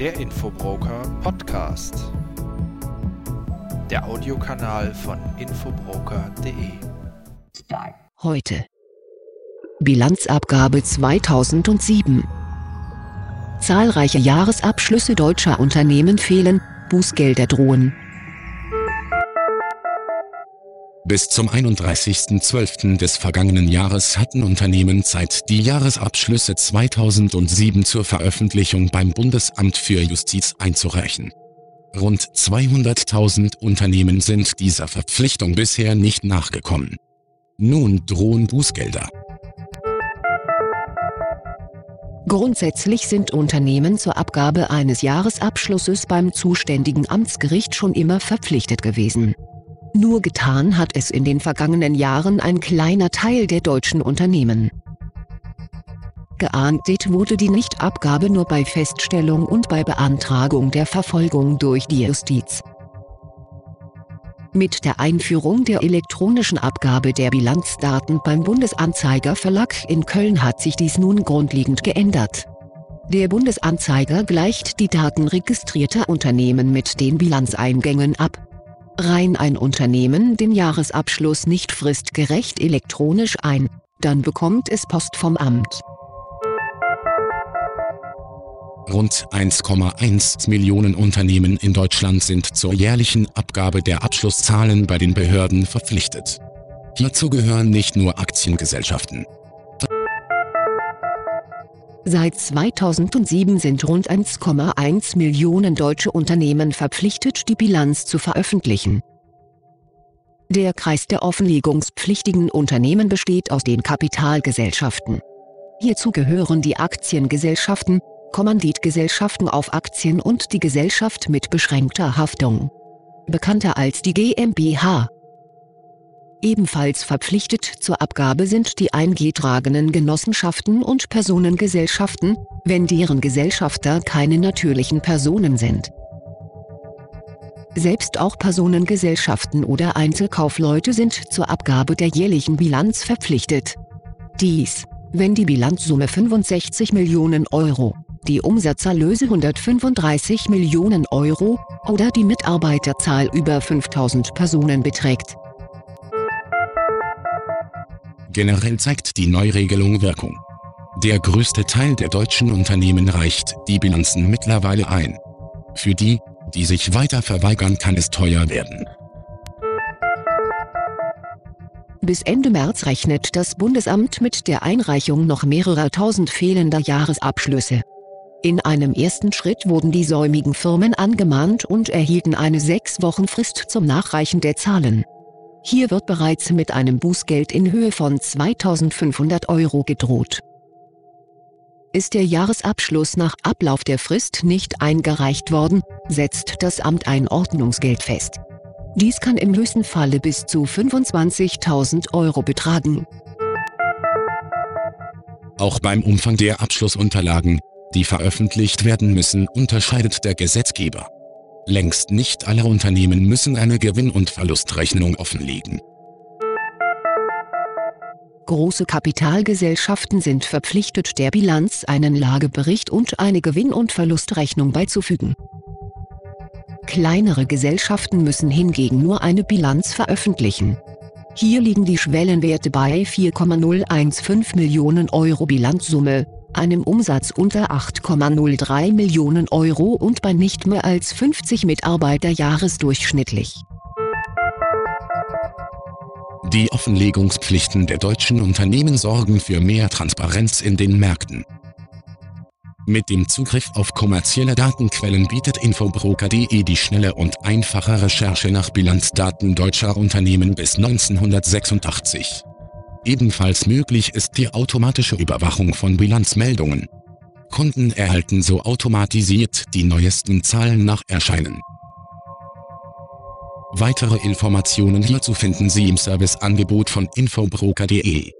Der Infobroker Podcast. Der Audiokanal von infobroker.de. Heute. Bilanzabgabe 2007. Zahlreiche Jahresabschlüsse deutscher Unternehmen fehlen, Bußgelder drohen. Bis zum 31.12. des vergangenen Jahres hatten Unternehmen Zeit, die Jahresabschlüsse 2007 zur Veröffentlichung beim Bundesamt für Justiz einzureichen. Rund 200.000 Unternehmen sind dieser Verpflichtung bisher nicht nachgekommen. Nun drohen Bußgelder. Grundsätzlich sind Unternehmen zur Abgabe eines Jahresabschlusses beim zuständigen Amtsgericht schon immer verpflichtet gewesen. Nur getan hat es in den vergangenen Jahren ein kleiner Teil der deutschen Unternehmen. Geahndet wurde die Nichtabgabe nur bei Feststellung und bei Beantragung der Verfolgung durch die Justiz. Mit der Einführung der elektronischen Abgabe der Bilanzdaten beim Bundesanzeiger Verlag in Köln hat sich dies nun grundlegend geändert. Der Bundesanzeiger gleicht die Daten registrierter Unternehmen mit den Bilanzeingängen ab. Rein ein Unternehmen den Jahresabschluss nicht fristgerecht elektronisch ein, dann bekommt es Post vom Amt. Rund 1,1 Millionen Unternehmen in Deutschland sind zur jährlichen Abgabe der Abschlusszahlen bei den Behörden verpflichtet. Hierzu gehören nicht nur Aktiengesellschaften. Seit 2007 sind rund 1,1 Millionen deutsche Unternehmen verpflichtet, die Bilanz zu veröffentlichen. Der Kreis der offenlegungspflichtigen Unternehmen besteht aus den Kapitalgesellschaften. Hierzu gehören die Aktiengesellschaften, Kommanditgesellschaften auf Aktien und die Gesellschaft mit beschränkter Haftung. Bekannter als die GmbH. Ebenfalls verpflichtet zur Abgabe sind die eingetragenen Genossenschaften und Personengesellschaften, wenn deren Gesellschafter keine natürlichen Personen sind. Selbst auch Personengesellschaften oder Einzelkaufleute sind zur Abgabe der jährlichen Bilanz verpflichtet. Dies, wenn die Bilanzsumme 65 Millionen Euro, die Umsatzerlöse 135 Millionen Euro oder die Mitarbeiterzahl über 5000 Personen beträgt. Generell zeigt die Neuregelung Wirkung. Der größte Teil der deutschen Unternehmen reicht die Bilanzen mittlerweile ein. Für die, die sich weiter verweigern, kann es teuer werden. Bis Ende März rechnet das Bundesamt mit der Einreichung noch mehrerer tausend fehlender Jahresabschlüsse. In einem ersten Schritt wurden die säumigen Firmen angemahnt und erhielten eine sechs Wochen Frist zum Nachreichen der Zahlen. Hier wird bereits mit einem Bußgeld in Höhe von 2500 Euro gedroht. Ist der Jahresabschluss nach Ablauf der Frist nicht eingereicht worden, setzt das Amt ein Ordnungsgeld fest. Dies kann im höchsten Falle bis zu 25.000 Euro betragen. Auch beim Umfang der Abschlussunterlagen, die veröffentlicht werden müssen, unterscheidet der Gesetzgeber. Längst nicht alle Unternehmen müssen eine Gewinn- und Verlustrechnung offenlegen. Große Kapitalgesellschaften sind verpflichtet, der Bilanz einen Lagebericht und eine Gewinn- und Verlustrechnung beizufügen. Kleinere Gesellschaften müssen hingegen nur eine Bilanz veröffentlichen. Hier liegen die Schwellenwerte bei 4,015 Millionen Euro Bilanzsumme, einem Umsatz unter 8,03 Millionen Euro und bei nicht mehr als 50 Mitarbeiter jahresdurchschnittlich. Die Offenlegungspflichten der deutschen Unternehmen sorgen für mehr Transparenz in den Märkten. Mit dem Zugriff auf kommerzielle Datenquellen bietet Infobroker.de die schnelle und einfache Recherche nach Bilanzdaten deutscher Unternehmen bis 1986. Ebenfalls möglich ist die automatische Überwachung von Bilanzmeldungen. Kunden erhalten so automatisiert die neuesten Zahlen nach Erscheinen. Weitere Informationen hierzu finden Sie im Serviceangebot von infobroker.de.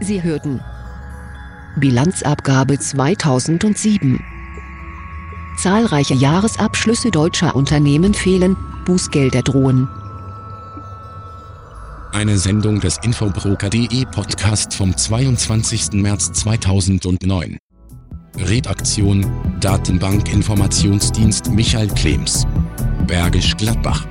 Sie hörten Bilanzabgabe 2007. Zahlreiche Jahresabschlüsse deutscher Unternehmen fehlen, Bußgelder drohen. Eine Sendung des Infobroker.de Podcast vom 22. März 2009. Redaktion Datenbank Informationsdienst Michael Klems. Bergisch Gladbach.